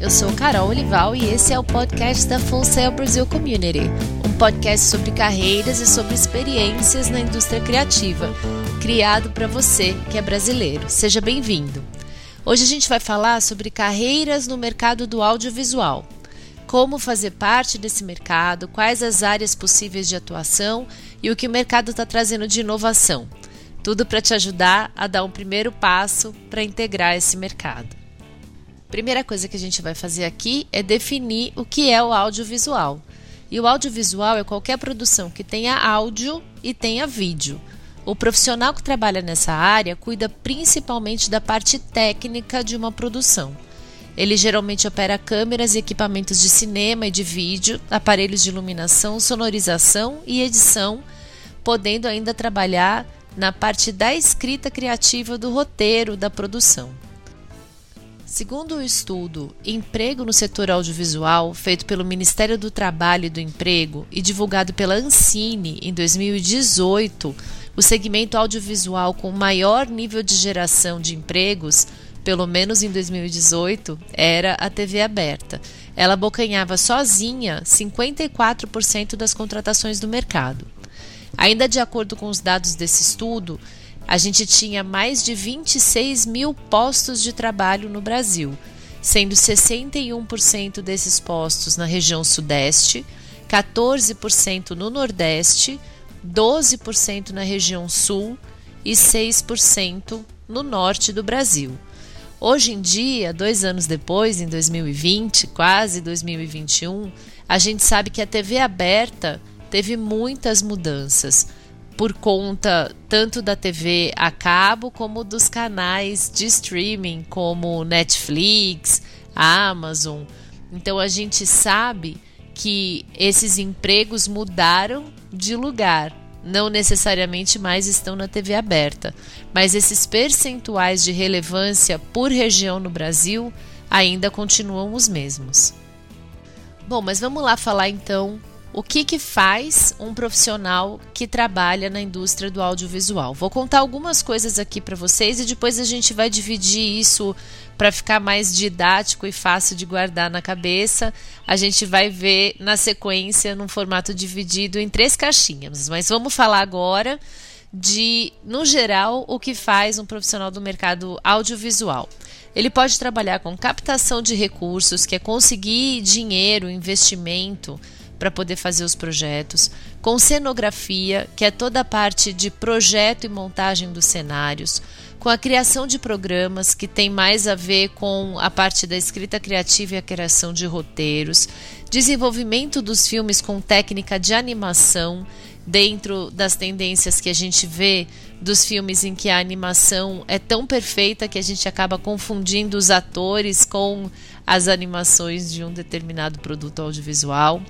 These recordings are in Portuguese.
eu sou Carol Olival e esse é o podcast da Full Sail Brasil Community, um podcast sobre carreiras e sobre experiências na indústria criativa, criado para você que é brasileiro. Seja bem-vindo. Hoje a gente vai falar sobre carreiras no mercado do audiovisual. Como fazer parte desse mercado, quais as áreas possíveis de atuação e o que o mercado está trazendo de inovação. Tudo para te ajudar a dar um primeiro passo para integrar esse mercado. Primeira coisa que a gente vai fazer aqui é definir o que é o audiovisual. E o audiovisual é qualquer produção que tenha áudio e tenha vídeo. O profissional que trabalha nessa área cuida principalmente da parte técnica de uma produção. Ele geralmente opera câmeras e equipamentos de cinema e de vídeo, aparelhos de iluminação, sonorização e edição, podendo ainda trabalhar na parte da escrita criativa do roteiro da produção. Segundo o estudo Emprego no Setor Audiovisual, feito pelo Ministério do Trabalho e do Emprego e divulgado pela Ancine em 2018, o segmento audiovisual com maior nível de geração de empregos, pelo menos em 2018, era a TV aberta. Ela abocanhava sozinha 54% das contratações do mercado. Ainda de acordo com os dados desse estudo, a gente tinha mais de 26 mil postos de trabalho no Brasil, sendo 61% desses postos na região Sudeste, 14% no Nordeste, 12% na região Sul e 6% no Norte do Brasil. Hoje em dia, dois anos depois, em 2020, quase 2021, a gente sabe que a TV aberta teve muitas mudanças por conta tanto da TV a cabo como dos canais de streaming como Netflix, Amazon. Então a gente sabe que esses empregos mudaram de lugar, não necessariamente mais estão na TV aberta, mas esses percentuais de relevância por região no Brasil ainda continuam os mesmos. Bom, mas vamos lá falar então o que, que faz um profissional que trabalha na indústria do audiovisual. Vou contar algumas coisas aqui para vocês e depois a gente vai dividir isso para ficar mais didático e fácil de guardar na cabeça. A gente vai ver na sequência num formato dividido em três caixinhas. Mas vamos falar agora de, no geral, o que faz um profissional do mercado audiovisual. Ele pode trabalhar com captação de recursos, que é conseguir dinheiro, investimento para poder fazer os projetos, com cenografia, que é toda a parte de projeto e montagem dos cenários, com a criação de programas, que tem mais a ver com a parte da escrita criativa e a criação de roteiros, desenvolvimento dos filmes com técnica de animação, dentro das tendências que a gente vê dos filmes em que a animação é tão perfeita que a gente acaba confundindo os atores com as animações de um determinado produto audiovisual.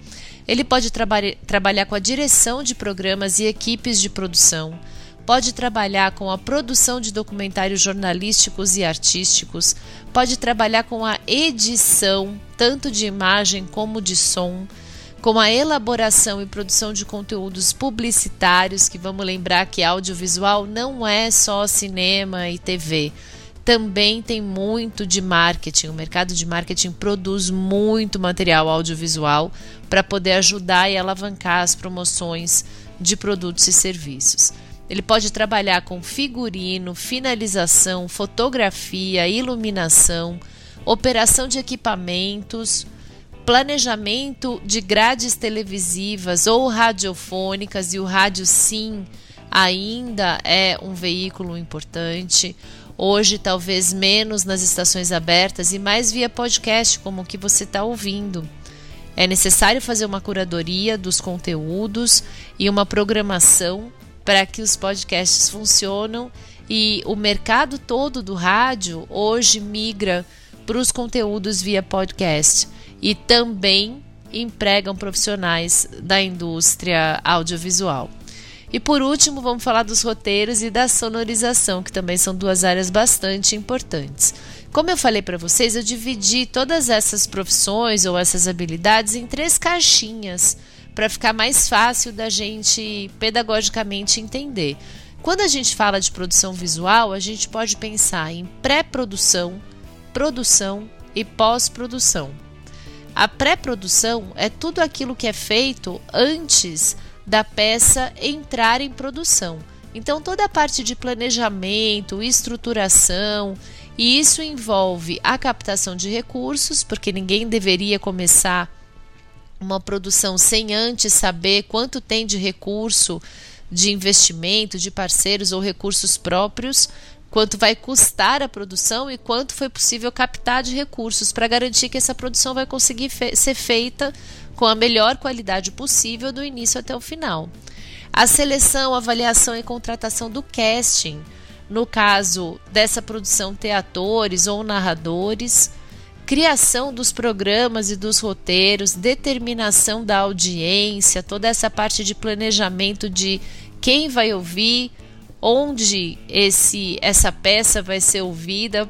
Ele pode traba trabalhar com a direção de programas e equipes de produção, pode trabalhar com a produção de documentários jornalísticos e artísticos, pode trabalhar com a edição, tanto de imagem como de som, com a elaboração e produção de conteúdos publicitários, que vamos lembrar que audiovisual não é só cinema e TV também tem muito de marketing. O mercado de marketing produz muito material audiovisual para poder ajudar e alavancar as promoções de produtos e serviços. Ele pode trabalhar com figurino, finalização, fotografia, iluminação, operação de equipamentos, planejamento de grades televisivas ou radiofônicas, e o rádio sim ainda é um veículo importante. Hoje, talvez menos nas estações abertas e mais via podcast, como o que você está ouvindo. É necessário fazer uma curadoria dos conteúdos e uma programação para que os podcasts funcionem e o mercado todo do rádio hoje migra para os conteúdos via podcast e também empregam profissionais da indústria audiovisual. E por último, vamos falar dos roteiros e da sonorização, que também são duas áreas bastante importantes. Como eu falei para vocês, eu dividi todas essas profissões ou essas habilidades em três caixinhas para ficar mais fácil da gente pedagogicamente entender. Quando a gente fala de produção visual, a gente pode pensar em pré-produção, produção e pós-produção. A pré-produção é tudo aquilo que é feito antes da peça entrar em produção. Então, toda a parte de planejamento, estruturação, e isso envolve a captação de recursos, porque ninguém deveria começar uma produção sem antes saber quanto tem de recurso de investimento, de parceiros ou recursos próprios, quanto vai custar a produção e quanto foi possível captar de recursos para garantir que essa produção vai conseguir fe ser feita com a melhor qualidade possível do início até o final. A seleção, avaliação e contratação do casting, no caso dessa produção, ter atores ou narradores, criação dos programas e dos roteiros, determinação da audiência, toda essa parte de planejamento de quem vai ouvir, onde esse essa peça vai ser ouvida,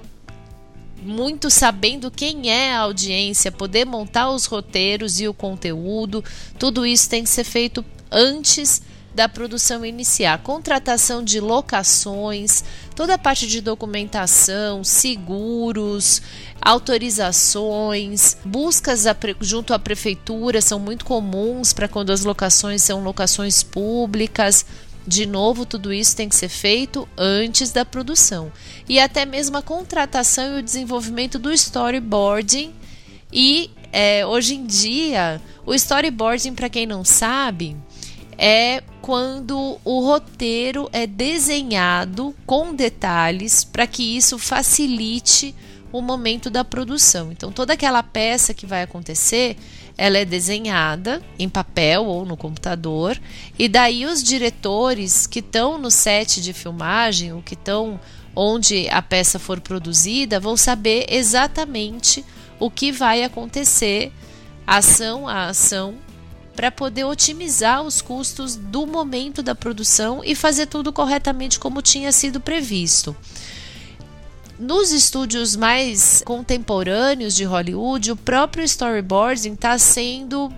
muito sabendo quem é a audiência, poder montar os roteiros e o conteúdo, tudo isso tem que ser feito antes da produção iniciar. Contratação de locações, toda a parte de documentação, seguros, autorizações, buscas junto à prefeitura são muito comuns para quando as locações são locações públicas. De novo, tudo isso tem que ser feito antes da produção. E até mesmo a contratação e o desenvolvimento do storyboarding. E é, hoje em dia, o storyboarding, para quem não sabe, é quando o roteiro é desenhado com detalhes para que isso facilite o momento da produção. Então, toda aquela peça que vai acontecer, ela é desenhada em papel ou no computador, e daí os diretores que estão no set de filmagem, ou que estão onde a peça for produzida, vão saber exatamente o que vai acontecer, ação a ação, para poder otimizar os custos do momento da produção e fazer tudo corretamente como tinha sido previsto. Nos estúdios mais contemporâneos de Hollywood, o próprio storyboarding está sendo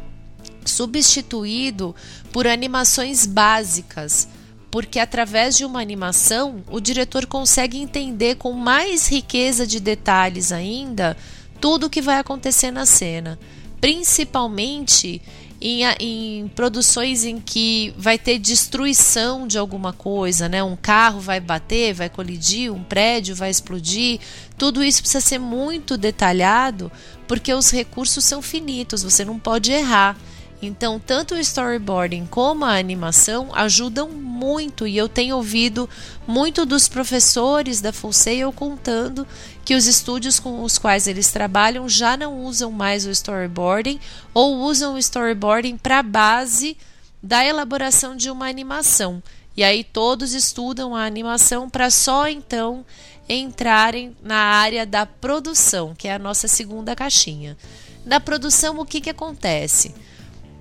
substituído por animações básicas, porque através de uma animação o diretor consegue entender com mais riqueza de detalhes ainda tudo o que vai acontecer na cena, principalmente em, em, produções em que vai ter destruição de alguma coisa, né? Um carro vai bater, vai colidir, um prédio vai explodir. Tudo isso precisa ser muito detalhado, porque os recursos são finitos, você não pode errar. Então, tanto o storyboarding como a animação ajudam muito e eu tenho ouvido muito dos professores da Full contando que os estúdios com os quais eles trabalham já não usam mais o storyboarding ou usam o storyboarding para base da elaboração de uma animação. E aí todos estudam a animação para só então entrarem na área da produção, que é a nossa segunda caixinha. Na produção, o que, que acontece?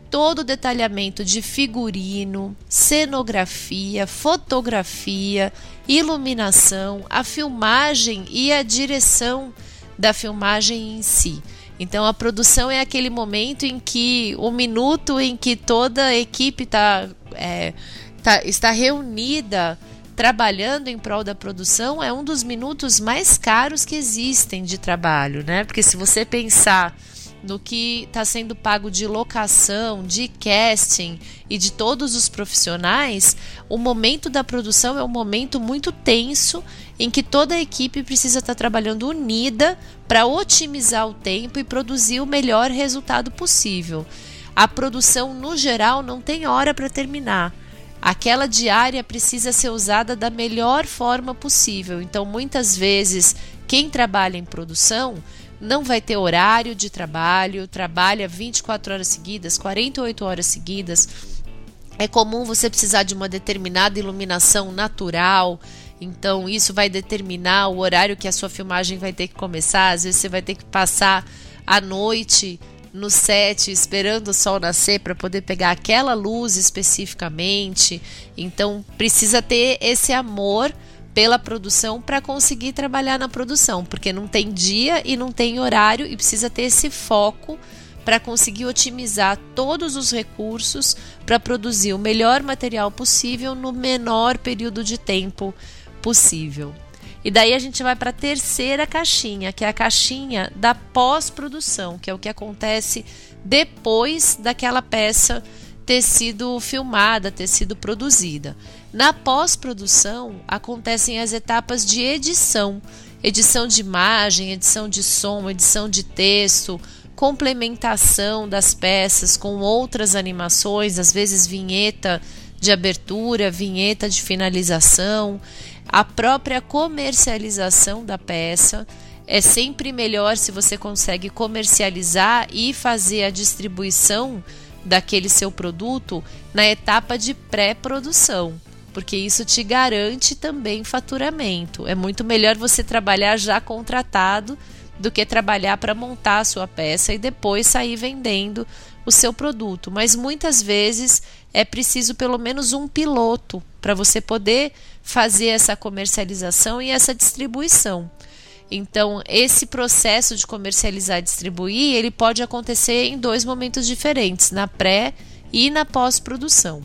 Todo o detalhamento de figurino, cenografia, fotografia, iluminação, a filmagem e a direção da filmagem em si. Então a produção é aquele momento em que o minuto em que toda a equipe tá, é, tá, está reunida trabalhando em prol da produção é um dos minutos mais caros que existem de trabalho, né? Porque se você pensar no que está sendo pago de locação, de casting e de todos os profissionais, o momento da produção é um momento muito tenso em que toda a equipe precisa estar tá trabalhando unida para otimizar o tempo e produzir o melhor resultado possível. A produção, no geral, não tem hora para terminar. Aquela diária precisa ser usada da melhor forma possível. Então, muitas vezes, quem trabalha em produção não vai ter horário de trabalho, trabalha 24 horas seguidas, 48 horas seguidas. É comum você precisar de uma determinada iluminação natural, então isso vai determinar o horário que a sua filmagem vai ter que começar. Às vezes você vai ter que passar a noite no set esperando o sol nascer para poder pegar aquela luz especificamente. Então precisa ter esse amor pela produção para conseguir trabalhar na produção, porque não tem dia e não tem horário e precisa ter esse foco para conseguir otimizar todos os recursos para produzir o melhor material possível no menor período de tempo possível. E daí a gente vai para a terceira caixinha, que é a caixinha da pós-produção, que é o que acontece depois daquela peça ter sido filmada, ter sido produzida. Na pós-produção acontecem as etapas de edição, edição de imagem, edição de som, edição de texto, complementação das peças com outras animações, às vezes vinheta de abertura, vinheta de finalização, a própria comercialização da peça. É sempre melhor se você consegue comercializar e fazer a distribuição daquele seu produto na etapa de pré-produção, porque isso te garante também faturamento. É muito melhor você trabalhar já contratado do que trabalhar para montar a sua peça e depois sair vendendo o seu produto. Mas muitas vezes é preciso pelo menos um piloto para você poder fazer essa comercialização e essa distribuição. Então, esse processo de comercializar e distribuir, ele pode acontecer em dois momentos diferentes, na pré e na pós-produção.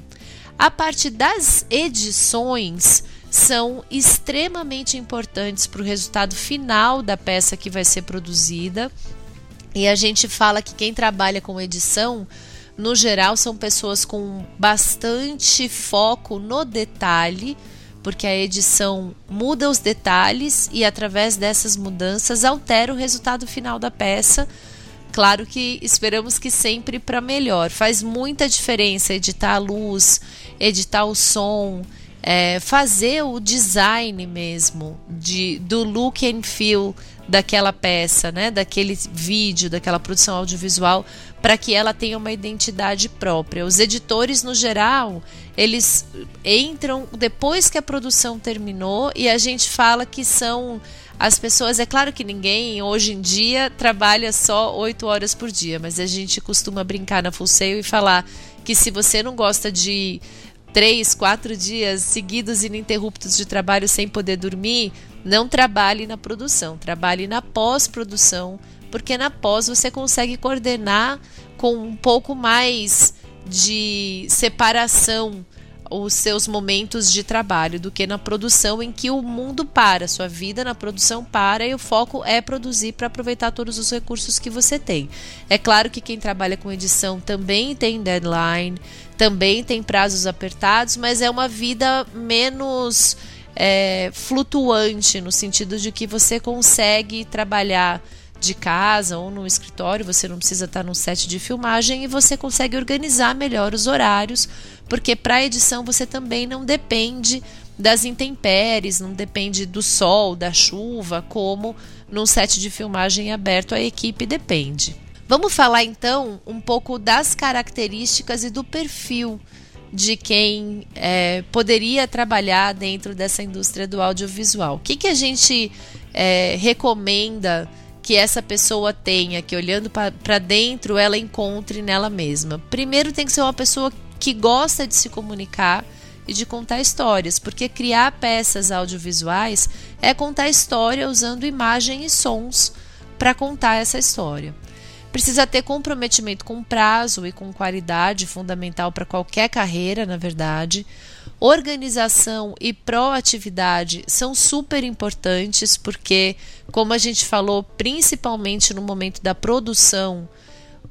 A parte das edições são extremamente importantes para o resultado final da peça que vai ser produzida. E a gente fala que quem trabalha com edição, no geral, são pessoas com bastante foco no detalhe porque a edição muda os detalhes e através dessas mudanças altera o resultado final da peça. Claro que esperamos que sempre para melhor. Faz muita diferença editar a luz, editar o som, é, fazer o design mesmo de, do look and feel daquela peça, né, daquele vídeo, daquela produção audiovisual, para que ela tenha uma identidade própria. Os editores, no geral, eles entram depois que a produção terminou e a gente fala que são as pessoas. É claro que ninguém hoje em dia trabalha só oito horas por dia, mas a gente costuma brincar na Full Sail e falar que se você não gosta de três, quatro dias seguidos ininterruptos de trabalho sem poder dormir, não trabalhe na produção, trabalhe na pós-produção, porque na pós você consegue coordenar com um pouco mais de separação os seus momentos de trabalho do que na produção em que o mundo para, sua vida na produção para e o foco é produzir para aproveitar todos os recursos que você tem. É claro que quem trabalha com edição também tem deadline, também tem prazos apertados, mas é uma vida menos é, flutuante no sentido de que você consegue trabalhar de casa ou no escritório, você não precisa estar num set de filmagem e você consegue organizar melhor os horários, porque para edição você também não depende das intempéries, não depende do sol, da chuva, como num set de filmagem aberto a equipe depende. Vamos falar então um pouco das características e do perfil de quem é, poderia trabalhar dentro dessa indústria do audiovisual. O que, que a gente é, recomenda que essa pessoa tenha, que olhando para dentro ela encontre nela mesma? Primeiro, tem que ser uma pessoa que gosta de se comunicar e de contar histórias, porque criar peças audiovisuais é contar história usando imagem e sons para contar essa história. Precisa ter comprometimento com prazo e com qualidade, fundamental para qualquer carreira, na verdade. Organização e proatividade são super importantes porque, como a gente falou, principalmente no momento da produção,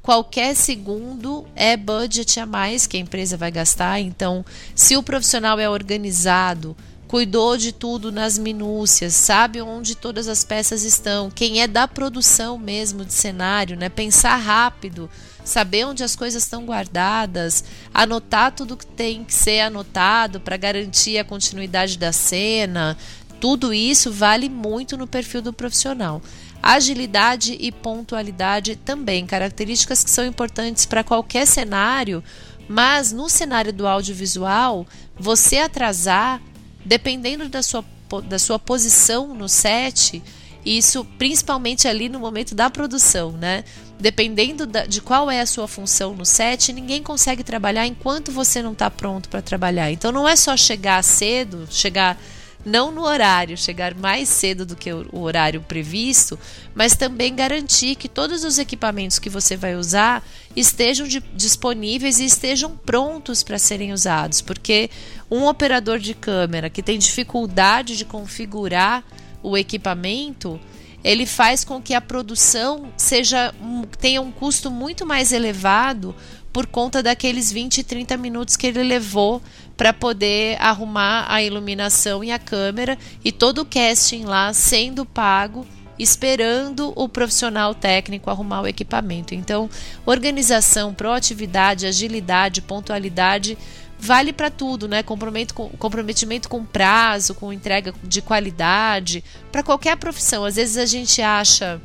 qualquer segundo é budget a mais que a empresa vai gastar. Então, se o profissional é organizado, cuidou de tudo nas minúcias, sabe onde todas as peças estão, quem é da produção mesmo de cenário, né? Pensar rápido, saber onde as coisas estão guardadas, anotar tudo que tem que ser anotado para garantir a continuidade da cena. Tudo isso vale muito no perfil do profissional. Agilidade e pontualidade também, características que são importantes para qualquer cenário, mas no cenário do audiovisual, você atrasar dependendo da sua, da sua posição no set, isso principalmente ali no momento da produção, né? Dependendo da, de qual é a sua função no set, ninguém consegue trabalhar enquanto você não está pronto para trabalhar. Então não é só chegar cedo, chegar não no horário, chegar mais cedo do que o horário previsto, mas também garantir que todos os equipamentos que você vai usar estejam de, disponíveis e estejam prontos para serem usados, porque um operador de câmera que tem dificuldade de configurar o equipamento, ele faz com que a produção seja tenha um custo muito mais elevado por conta daqueles 20, 30 minutos que ele levou para poder arrumar a iluminação e a câmera e todo o casting lá sendo pago esperando o profissional técnico arrumar o equipamento. Então, organização, proatividade, agilidade, pontualidade vale para tudo, né? Comprometimento com, comprometimento com prazo, com entrega de qualidade, para qualquer profissão. Às vezes a gente acha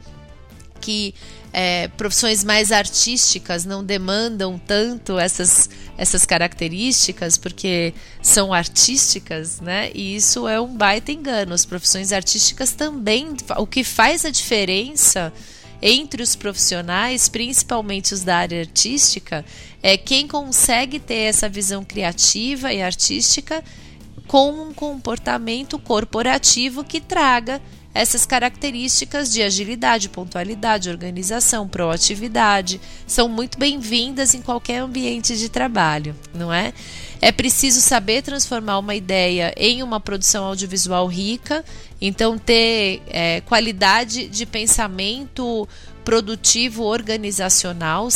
que é, profissões mais artísticas não demandam tanto essas, essas características porque são artísticas, né? E isso é um baita engano. As profissões artísticas também, o que faz a diferença entre os profissionais, principalmente os da área artística, é quem consegue ter essa visão criativa e artística com um comportamento corporativo que traga essas características de agilidade, pontualidade, organização, proatividade são muito bem-vindas em qualquer ambiente de trabalho, não é? É preciso saber transformar uma ideia em uma produção audiovisual rica, então ter é, qualidade de pensamento produtivo organizacional,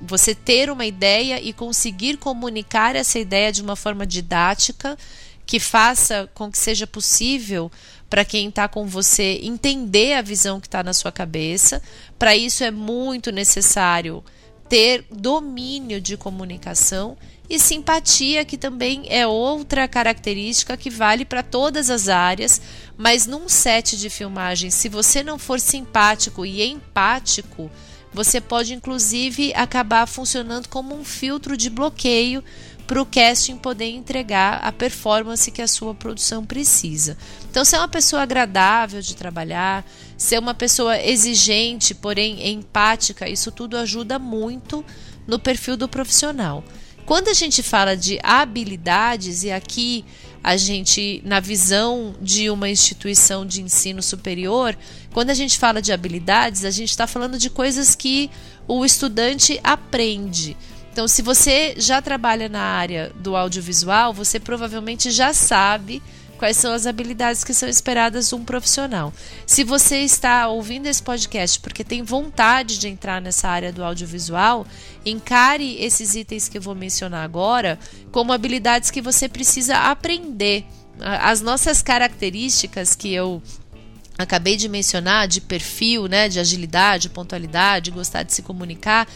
você ter uma ideia e conseguir comunicar essa ideia de uma forma didática que faça com que seja possível para quem está com você entender a visão que está na sua cabeça. Para isso é muito necessário ter domínio de comunicação e simpatia, que também é outra característica que vale para todas as áreas, mas num set de filmagem, se você não for simpático e empático, você pode inclusive acabar funcionando como um filtro de bloqueio para o casting poder entregar a performance que a sua produção precisa. Então, ser uma pessoa agradável de trabalhar, ser uma pessoa exigente, porém empática, isso tudo ajuda muito no perfil do profissional. Quando a gente fala de habilidades, e aqui a gente, na visão de uma instituição de ensino superior, quando a gente fala de habilidades, a gente está falando de coisas que o estudante aprende. Então, se você já trabalha na área do audiovisual, você provavelmente já sabe quais são as habilidades que são esperadas de um profissional. Se você está ouvindo esse podcast porque tem vontade de entrar nessa área do audiovisual, encare esses itens que eu vou mencionar agora como habilidades que você precisa aprender. As nossas características que eu acabei de mencionar, de perfil, né, de agilidade, pontualidade, gostar de se comunicar,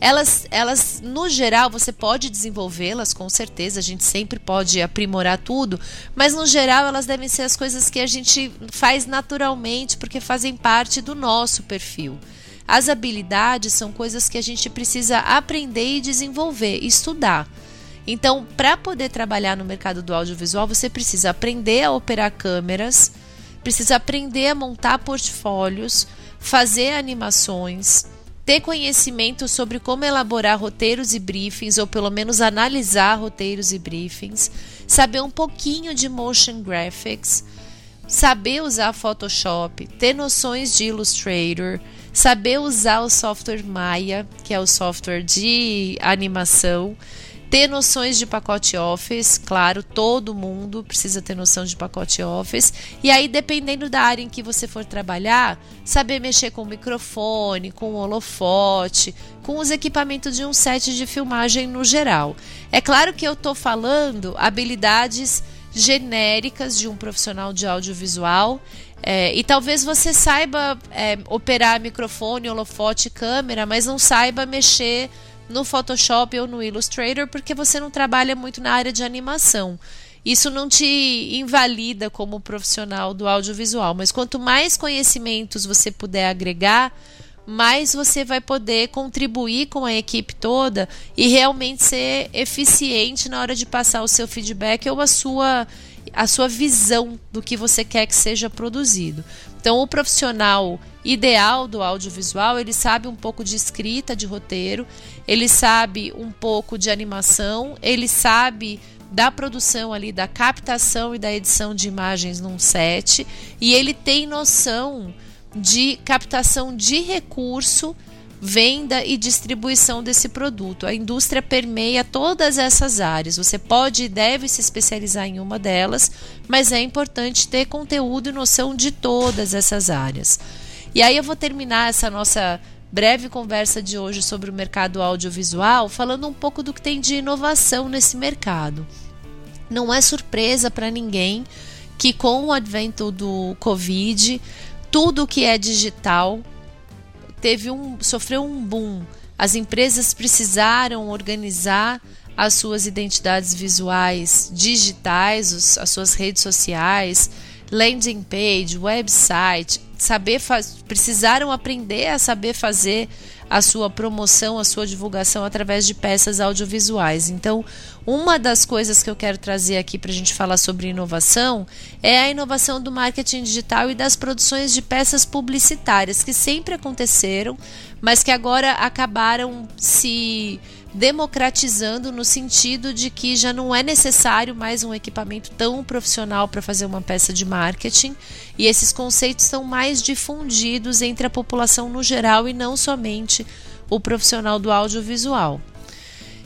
elas, elas, no geral, você pode desenvolvê-las, com certeza, a gente sempre pode aprimorar tudo, mas no geral elas devem ser as coisas que a gente faz naturalmente, porque fazem parte do nosso perfil. As habilidades são coisas que a gente precisa aprender e desenvolver, estudar. Então, para poder trabalhar no mercado do audiovisual, você precisa aprender a operar câmeras, precisa aprender a montar portfólios, fazer animações, ter conhecimento sobre como elaborar roteiros e briefings, ou pelo menos analisar roteiros e briefings, saber um pouquinho de motion graphics, saber usar Photoshop, ter noções de Illustrator, saber usar o software Maya, que é o software de animação, ter noções de pacote Office, claro, todo mundo precisa ter noção de pacote Office. E aí, dependendo da área em que você for trabalhar, saber mexer com o microfone, com o holofote, com os equipamentos de um set de filmagem no geral. É claro que eu estou falando habilidades genéricas de um profissional de audiovisual. É, e talvez você saiba é, operar microfone, holofote, câmera, mas não saiba mexer no Photoshop ou no Illustrator porque você não trabalha muito na área de animação. Isso não te invalida como profissional do audiovisual, mas quanto mais conhecimentos você puder agregar, mais você vai poder contribuir com a equipe toda e realmente ser eficiente na hora de passar o seu feedback ou a sua a sua visão do que você quer que seja produzido. Então, o profissional ideal do audiovisual, ele sabe um pouco de escrita de roteiro, ele sabe um pouco de animação, ele sabe da produção ali, da captação e da edição de imagens num set, e ele tem noção de captação de recurso venda e distribuição desse produto. A indústria permeia todas essas áreas. Você pode e deve se especializar em uma delas, mas é importante ter conteúdo e noção de todas essas áreas. E aí eu vou terminar essa nossa breve conversa de hoje sobre o mercado audiovisual falando um pouco do que tem de inovação nesse mercado. Não é surpresa para ninguém que com o advento do Covid, tudo que é digital teve um, sofreu um boom. As empresas precisaram organizar as suas identidades visuais digitais, os, as suas redes sociais, landing page, website, saber precisaram aprender a saber fazer a sua promoção, a sua divulgação através de peças audiovisuais. Então, uma das coisas que eu quero trazer aqui para a gente falar sobre inovação é a inovação do marketing digital e das produções de peças publicitárias que sempre aconteceram, mas que agora acabaram se democratizando no sentido de que já não é necessário mais um equipamento tão profissional para fazer uma peça de marketing e esses conceitos são mais difundidos entre a população no geral e não somente o profissional do audiovisual.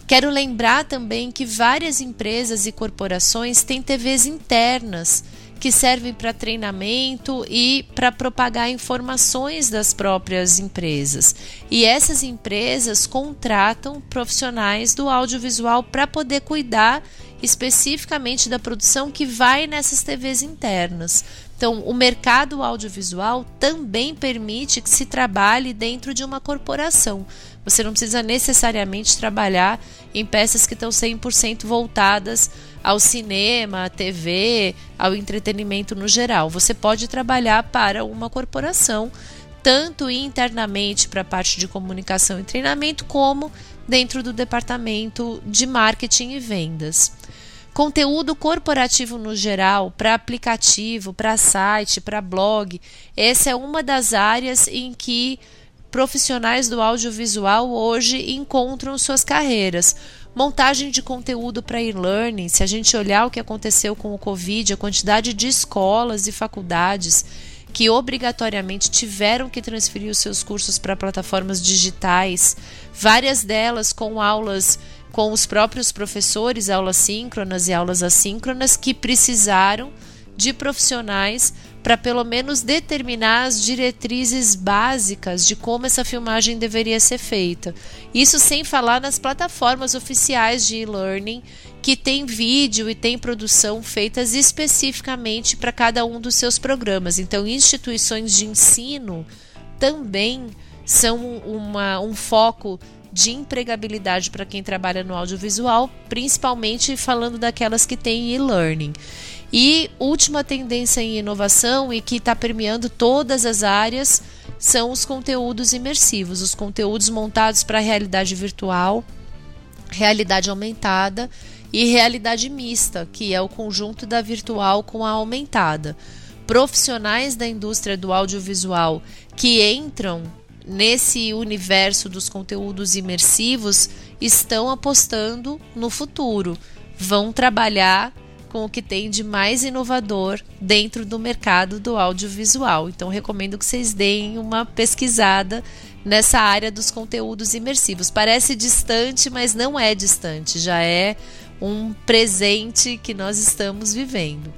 Quero lembrar também que várias empresas e corporações têm TVs internas que servem para treinamento e para propagar informações das próprias empresas. E essas empresas contratam profissionais do audiovisual para poder cuidar especificamente da produção que vai nessas TVs internas. Então, o mercado audiovisual também permite que se trabalhe dentro de uma corporação. Você não precisa necessariamente trabalhar em peças que estão 100% voltadas ao cinema, à TV, ao entretenimento no geral. Você pode trabalhar para uma corporação, tanto internamente para a parte de comunicação e treinamento, como dentro do departamento de marketing e vendas. Conteúdo corporativo no geral, para aplicativo, para site, para blog, essa é uma das áreas em que profissionais do audiovisual hoje encontram suas carreiras. Montagem de conteúdo para e-learning, se a gente olhar o que aconteceu com o Covid, a quantidade de escolas e faculdades que obrigatoriamente tiveram que transferir os seus cursos para plataformas digitais, várias delas com aulas com os próprios professores, aulas síncronas e aulas assíncronas, que precisaram de profissionais para pelo menos determinar as diretrizes básicas de como essa filmagem deveria ser feita. Isso sem falar nas plataformas oficiais de e-learning que tem vídeo e tem produção feitas especificamente para cada um dos seus programas. Então, instituições de ensino também são uma, um foco de empregabilidade para quem trabalha no audiovisual, principalmente falando daquelas que têm e-learning. E última tendência em inovação e que está permeando todas as áreas são os conteúdos imersivos, os conteúdos montados para realidade virtual, realidade aumentada e realidade mista, que é o conjunto da virtual com a aumentada. Profissionais da indústria do audiovisual que entram nesse universo dos conteúdos imersivos estão apostando no futuro, vão trabalhar com o que tem de mais inovador dentro do mercado do audiovisual. Então, recomendo que vocês deem uma pesquisada nessa área dos conteúdos imersivos. Parece distante, mas não é distante, já é um presente que nós estamos vivendo.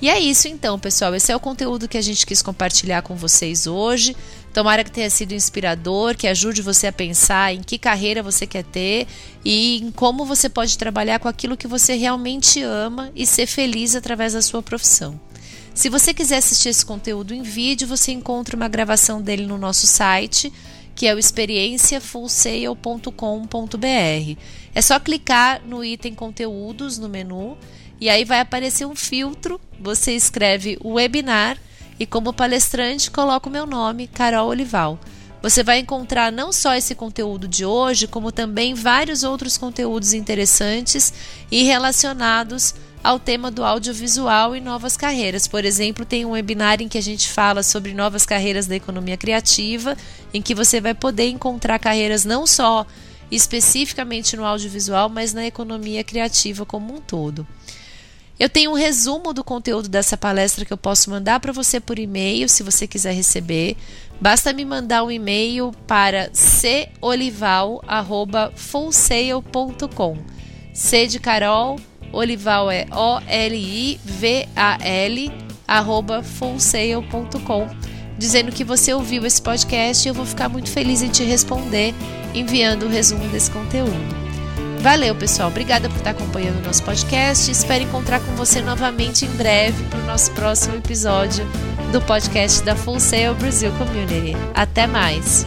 E é isso então, pessoal. Esse é o conteúdo que a gente quis compartilhar com vocês hoje. Tomara que tenha sido inspirador, que ajude você a pensar em que carreira você quer ter e em como você pode trabalhar com aquilo que você realmente ama e ser feliz através da sua profissão. Se você quiser assistir esse conteúdo em vídeo, você encontra uma gravação dele no nosso site, que é o experienciafullsale.com.br. É só clicar no item conteúdos no menu e aí vai aparecer um filtro, você escreve webinar e como palestrante coloca o meu nome, Carol Olival. Você vai encontrar não só esse conteúdo de hoje, como também vários outros conteúdos interessantes e relacionados ao tema do audiovisual e novas carreiras. Por exemplo, tem um webinar em que a gente fala sobre novas carreiras da economia criativa, em que você vai poder encontrar carreiras não só especificamente no audiovisual, mas na economia criativa como um todo. Eu tenho um resumo do conteúdo dessa palestra que eu posso mandar para você por e-mail, se você quiser receber. Basta me mandar um e-mail para colival@fullsail.com. C de Carol, Olival é O L I V A L arroba fullsail.com, dizendo que você ouviu esse podcast e eu vou ficar muito feliz em te responder enviando o resumo desse conteúdo. Valeu, pessoal. Obrigada por estar acompanhando o nosso podcast. Espero encontrar com você novamente em breve para o nosso próximo episódio do podcast da Full Sail Brasil Community. Até mais!